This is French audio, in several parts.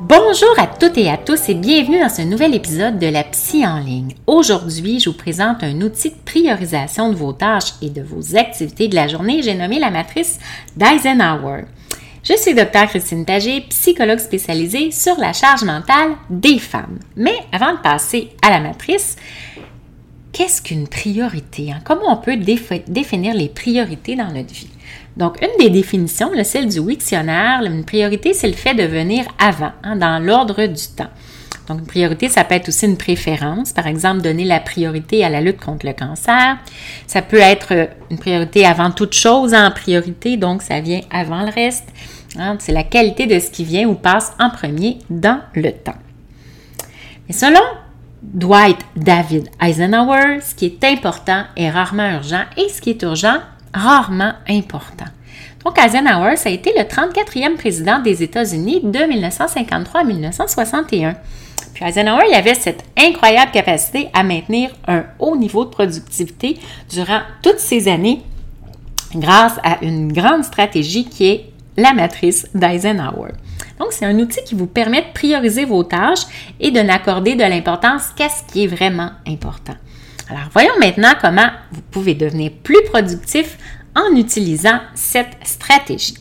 Bonjour à toutes et à tous et bienvenue dans ce nouvel épisode de la Psy en ligne. Aujourd'hui, je vous présente un outil de priorisation de vos tâches et de vos activités de la journée. J'ai nommé la matrice d'Eisenhower. Je suis Dr Christine Pagé, psychologue spécialisée sur la charge mentale des femmes. Mais avant de passer à la matrice, qu'est-ce qu'une priorité? Hein? Comment on peut définir les priorités dans notre vie? Donc, une des définitions, celle du Wiktionnaire, une priorité, c'est le fait de venir avant, hein, dans l'ordre du temps. Donc, une priorité, ça peut être aussi une préférence. Par exemple, donner la priorité à la lutte contre le cancer. Ça peut être euh, une priorité avant toute chose en priorité, donc ça vient avant le reste. Hein. C'est la qualité de ce qui vient ou passe en premier dans le temps. Mais selon Dwight David Eisenhower, ce qui est important est rarement urgent et ce qui est urgent, rarement important. Donc, Eisenhower, ça a été le 34e président des États-Unis de 1953 à 1961. Puis Eisenhower, il avait cette incroyable capacité à maintenir un haut niveau de productivité durant toutes ces années grâce à une grande stratégie qui est la matrice d'Eisenhower. Donc, c'est un outil qui vous permet de prioriser vos tâches et de n'accorder de l'importance qu'à ce qui est vraiment important. Alors, voyons maintenant comment vous pouvez devenir plus productif en utilisant cette stratégie.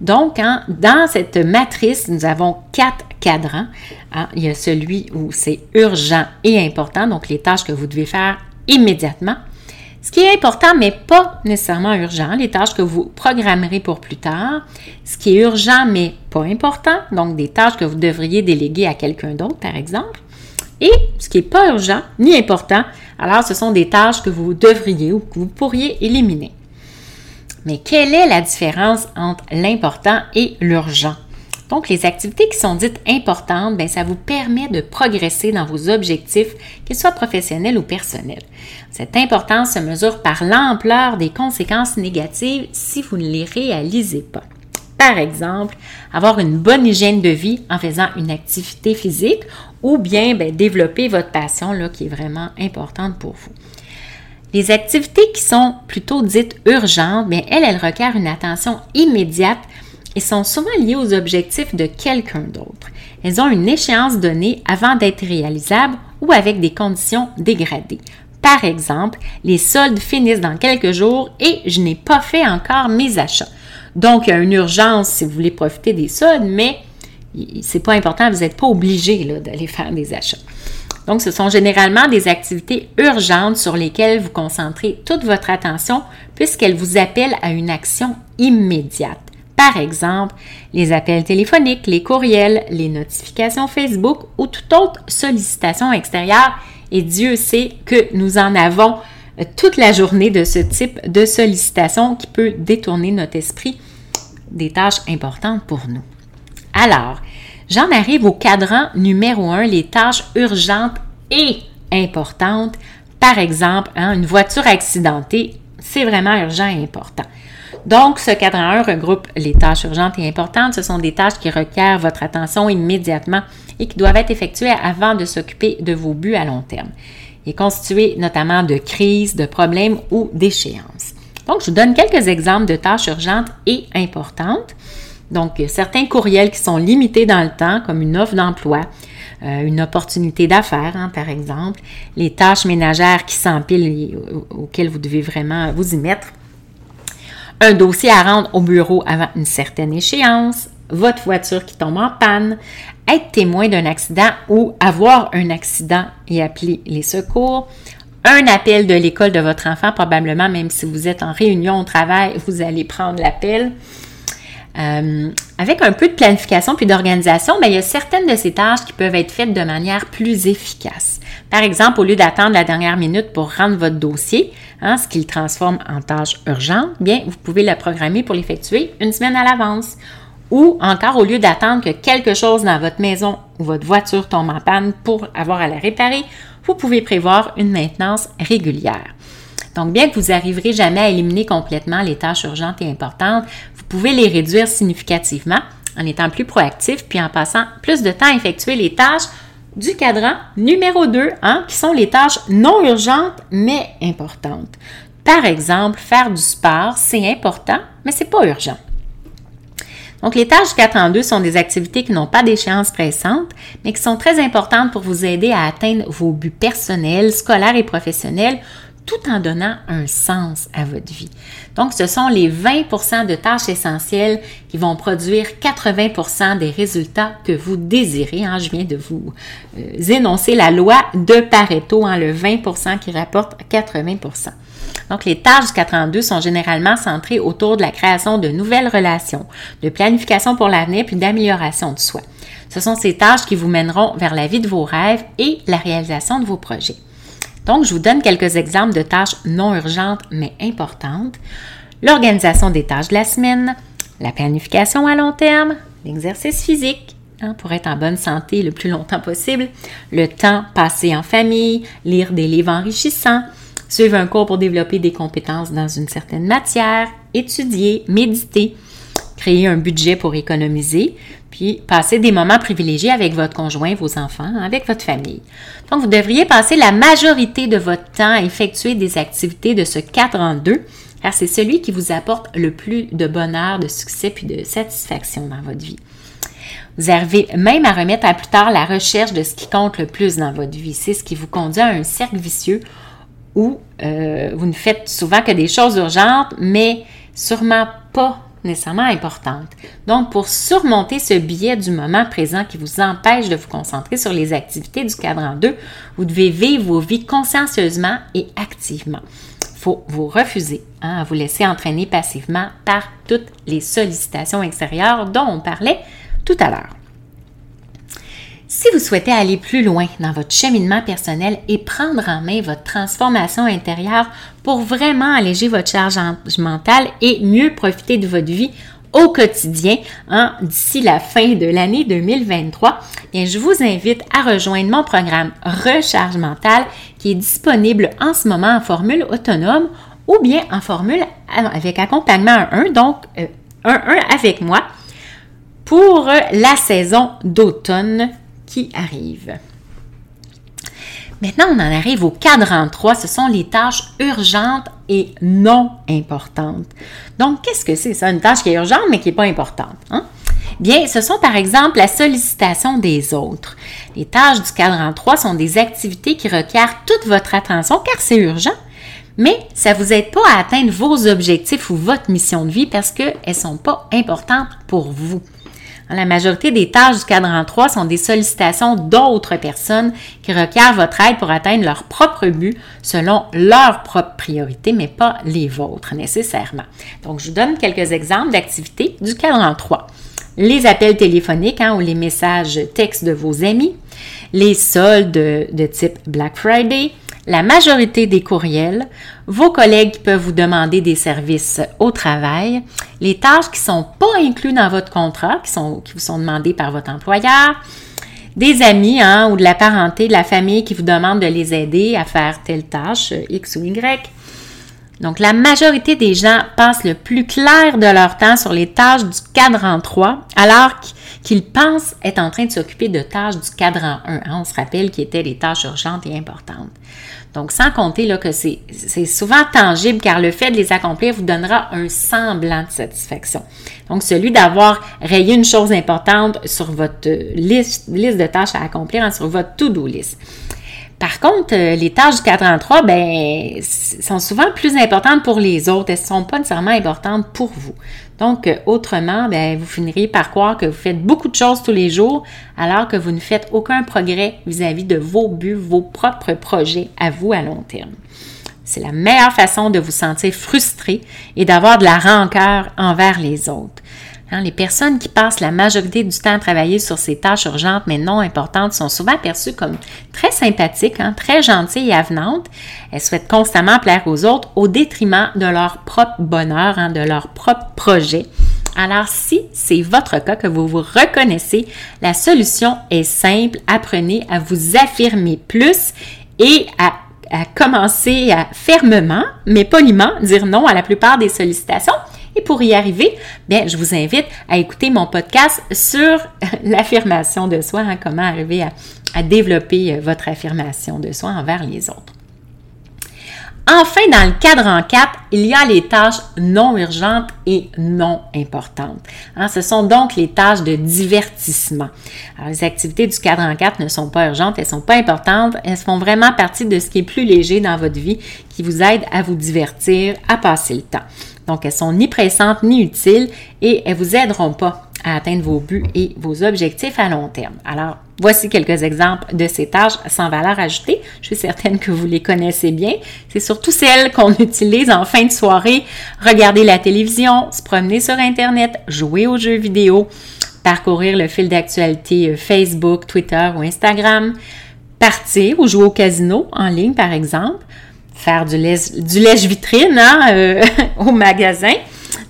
Donc, hein, dans cette matrice, nous avons quatre cadrans. Hein. il y a celui où c'est urgent et important, donc les tâches que vous devez faire immédiatement. Ce qui est important, mais pas nécessairement urgent, les tâches que vous programmerez pour plus tard. Ce qui est urgent, mais pas important, donc des tâches que vous devriez déléguer à quelqu'un d'autre, par exemple. Et ce qui n'est pas urgent ni important, alors ce sont des tâches que vous devriez ou que vous pourriez éliminer. Mais quelle est la différence entre l'important et l'urgent? Donc, les activités qui sont dites importantes, bien, ça vous permet de progresser dans vos objectifs, qu'ils soient professionnels ou personnels. Cette importance se mesure par l'ampleur des conséquences négatives si vous ne les réalisez pas. Par exemple, avoir une bonne hygiène de vie en faisant une activité physique ou bien bien, développer votre passion là, qui est vraiment importante pour vous. Les activités qui sont plutôt dites urgentes, bien, elles, elles requièrent une attention immédiate et sont souvent liées aux objectifs de quelqu'un d'autre. Elles ont une échéance donnée avant d'être réalisables ou avec des conditions dégradées. Par exemple, les soldes finissent dans quelques jours et je n'ai pas fait encore mes achats. Donc, il y a une urgence si vous voulez profiter des soldes, mais c'est pas important, vous n'êtes pas obligé d'aller faire des achats. Donc, ce sont généralement des activités urgentes sur lesquelles vous concentrez toute votre attention puisqu'elles vous appellent à une action immédiate. Par exemple, les appels téléphoniques, les courriels, les notifications Facebook ou toute autre sollicitation extérieure. Et Dieu sait que nous en avons euh, toute la journée de ce type de sollicitation qui peut détourner notre esprit des tâches importantes pour nous. Alors, j'en arrive au cadran numéro un, les tâches urgentes et importantes. Par exemple, hein, une voiture accidentée, c'est vraiment urgent et important. Donc, ce cadran 1 regroupe les tâches urgentes et importantes. Ce sont des tâches qui requièrent votre attention immédiatement et qui doivent être effectuées avant de s'occuper de vos buts à long terme. Il est constitué notamment de crises, de problèmes ou d'échéances. Donc, je vous donne quelques exemples de tâches urgentes et importantes. Donc, certains courriels qui sont limités dans le temps, comme une offre d'emploi, euh, une opportunité d'affaires, hein, par exemple, les tâches ménagères qui s'empilent auxquelles vous devez vraiment vous y mettre, un dossier à rendre au bureau avant une certaine échéance, votre voiture qui tombe en panne, être témoin d'un accident ou avoir un accident et appeler les secours, un appel de l'école de votre enfant, probablement même si vous êtes en réunion au travail, vous allez prendre l'appel. Euh, avec un peu de planification puis d'organisation, ben, il y a certaines de ces tâches qui peuvent être faites de manière plus efficace. Par exemple, au lieu d'attendre la dernière minute pour rendre votre dossier, hein, ce qui le transforme en tâche urgente, bien, vous pouvez la programmer pour l'effectuer une semaine à l'avance. Ou encore, au lieu d'attendre que quelque chose dans votre maison ou votre voiture tombe en panne pour avoir à la réparer, vous pouvez prévoir une maintenance régulière. Donc, bien que vous n'arriverez jamais à éliminer complètement les tâches urgentes et importantes, vous pouvez les réduire significativement en étant plus proactif puis en passant plus de temps à effectuer les tâches du cadran numéro 2, hein, qui sont les tâches non urgentes mais importantes. Par exemple, faire du sport, c'est important, mais ce n'est pas urgent. Donc, les tâches 4 en 2 sont des activités qui n'ont pas d'échéance pressante, mais qui sont très importantes pour vous aider à atteindre vos buts personnels, scolaires et professionnels tout en donnant un sens à votre vie. Donc, ce sont les 20% de tâches essentielles qui vont produire 80% des résultats que vous désirez. Hein. Je viens de vous euh, énoncer la loi de Pareto, hein, le 20% qui rapporte 80% donc, les tâches du 4 sont généralement centrées autour de la création de nouvelles relations, de planification pour l'avenir puis d'amélioration de soi. Ce sont ces tâches qui vous mèneront vers la vie de vos rêves et la réalisation de vos projets. Donc, je vous donne quelques exemples de tâches non urgentes mais importantes. L'organisation des tâches de la semaine, la planification à long terme, l'exercice physique hein, pour être en bonne santé le plus longtemps possible, le temps passé en famille, lire des livres enrichissants, suivre un cours pour développer des compétences dans une certaine matière, étudier, méditer, créer un budget pour économiser, puis passer des moments privilégiés avec votre conjoint, vos enfants, avec votre famille. Donc, vous devriez passer la majorité de votre temps à effectuer des activités de ce cadre en deux, car c'est celui qui vous apporte le plus de bonheur, de succès puis de satisfaction dans votre vie. Vous arrivez même à remettre à plus tard la recherche de ce qui compte le plus dans votre vie. C'est ce qui vous conduit à un cercle vicieux où euh, vous ne faites souvent que des choses urgentes, mais sûrement pas nécessairement importante. Donc, pour surmonter ce biais du moment présent qui vous empêche de vous concentrer sur les activités du cadran 2, vous devez vivre vos vies consciencieusement et activement. Il faut vous refuser hein, à vous laisser entraîner passivement par toutes les sollicitations extérieures dont on parlait tout à l'heure. Si vous souhaitez aller plus loin dans votre cheminement personnel et prendre en main votre transformation intérieure pour vraiment alléger votre charge mentale et mieux profiter de votre vie au quotidien hein, d'ici la fin de l'année 2023, bien, je vous invite à rejoindre mon programme Recharge mentale qui est disponible en ce moment en formule autonome ou bien en formule avec accompagnement 1, donc euh, un 1 avec moi pour la saison d'automne qui arrive. Maintenant, on en arrive au cadran 3. Ce sont les tâches urgentes et non importantes. Donc, qu'est-ce que c'est? Ça? Une tâche qui est urgente mais qui n'est pas importante. Hein? Bien, ce sont par exemple la sollicitation des autres. Les tâches du cadran 3 sont des activités qui requièrent toute votre attention car c'est urgent, mais ça ne vous aide pas à atteindre vos objectifs ou votre mission de vie parce qu'elles ne sont pas importantes pour vous. La majorité des tâches du cadran 3 sont des sollicitations d'autres personnes qui requièrent votre aide pour atteindre leur propre but selon leurs propres priorités, mais pas les vôtres nécessairement. Donc, je vous donne quelques exemples d'activités du cadran 3. Les appels téléphoniques hein, ou les messages textes de vos amis, les soldes de type Black Friday, la majorité des courriels, vos collègues peuvent vous demander des services au travail, les tâches qui ne sont pas incluses dans votre contrat, qui, qui vous sont demandées par votre employeur, des amis hein, ou de la parenté, de la famille qui vous demandent de les aider à faire telle tâche, X ou Y. Donc, la majorité des gens passent le plus clair de leur temps sur les tâches du cadran 3, alors qu'il pense être en train de s'occuper de tâches du cadran 1. Hein. on se rappelle qui étaient les tâches urgentes et importantes. Donc, sans compter là, que c'est souvent tangible car le fait de les accomplir vous donnera un semblant de satisfaction. Donc, celui d'avoir rayé une chose importante sur votre liste, liste de tâches à accomplir, hein, sur votre to-do list. Par contre, euh, les tâches du cadran 3, ben, sont souvent plus importantes pour les autres. Elles ne sont pas nécessairement importantes pour vous. Donc, euh, autrement, ben, vous finirez par croire que vous faites beaucoup de choses tous les jours alors que vous ne faites aucun progrès vis-à-vis -vis de vos buts, vos propres projets à vous à long terme. C'est la meilleure façon de vous sentir frustré et d'avoir de la rancœur envers les autres. Hein, les personnes qui passent la majorité du temps à travailler sur ces tâches urgentes mais non importantes sont souvent perçues comme très sympathiques, hein, très gentilles et avenantes. Elles souhaitent constamment plaire aux autres au détriment de leur propre bonheur, hein, de leur propre projet. Alors, si c'est votre cas, que vous vous reconnaissez, la solution est simple. Apprenez à vous affirmer plus et à, à commencer à fermement, mais poliment, dire non à la plupart des sollicitations et pour y arriver, bien, je vous invite à écouter mon podcast sur l'affirmation de soi, hein, comment arriver à, développer euh, votre affirmation de soi envers les autres. Enfin, dans le cadran 4, il y a les tâches non urgentes et non importantes. Hein, ce sont donc les tâches de divertissement. Les activités du cadran 4 ne sont pas urgentes, elles ne sont pas importantes, elles font vraiment partie de ce qui est plus léger dans votre vie, qui vous aide à vous divertir, à passer le temps. Donc, elles sont ni pressantes ni utiles et elles vous aideront pas à atteindre vos buts et vos objectifs à long terme. Alors, voici quelques exemples de ces tâches sans valeur ajoutée. Je suis certaine que vous les connaissez bien. C'est surtout celles qu'on utilise en fin de soirée. Regarder la télévision, se promener sur Internet, jouer aux jeux vidéo, parcourir le fil d'actualité euh, Facebook, Twitter ou Instagram, partir ou jouer au casino en ligne, par exemple, faire du lèche, du vitrine hein, euh, au magasin.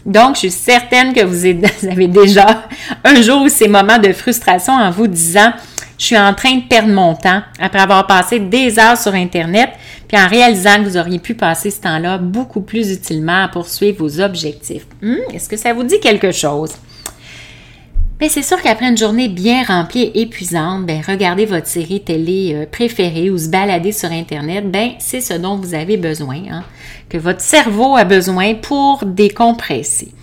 Donc, je suis certaine que vous avez déjà un jour ou ces moments de frustration en vous disant je suis en train de perdre mon temps après avoir passé des heures sur Internet, puis en réalisant que vous auriez pu passer ce temps-là beaucoup plus utilement à poursuivre vos objectifs. Hmm, est-ce que ça vous dit quelque chose? Bien, c'est sûr qu'après une journée bien remplie et épuisante, bien, regarder votre série télé euh, préférée ou se balader sur Internet, bien, c'est ce dont vous avez besoin, hein, que votre cerveau a besoin pour décompresser.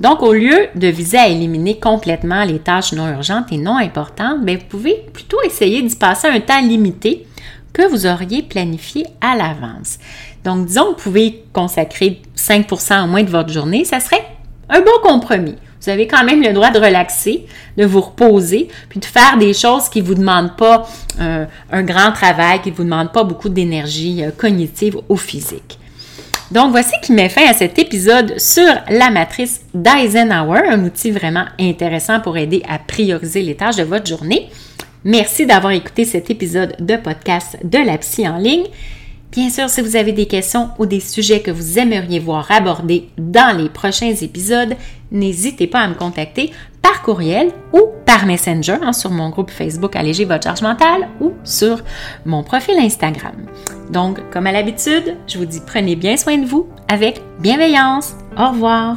Donc, au lieu de viser à éliminer complètement les tâches non urgentes et non importantes, bien, vous pouvez plutôt essayer d'y passer un temps limité que vous auriez planifié à l'avance. Donc, disons que vous pouvez consacrer 5% en moins de votre journée, ça serait un bon compromis. Vous avez quand même le droit de relaxer, de vous reposer, puis de faire des choses qui ne vous demandent pas euh, un grand travail, qui ne vous demandent pas beaucoup d'énergie euh, cognitive ou physique. Donc, voici qui met fin à cet épisode sur la matrice d'Eisenhower, un outil vraiment intéressant pour aider à prioriser les tâches de votre journée. Merci d'avoir écouté cet épisode de podcast de la psy en ligne. Bien sûr, si vous avez des questions ou des sujets que vous aimeriez voir abordés dans les prochains épisodes, n'hésitez pas à me contacter par courriel ou par Messenger hein, sur mon groupe Facebook Alléger votre charge mentale ou sur mon profil Instagram. Donc, comme à l'habitude, je vous dis prenez bien soin de vous avec bienveillance. Au revoir.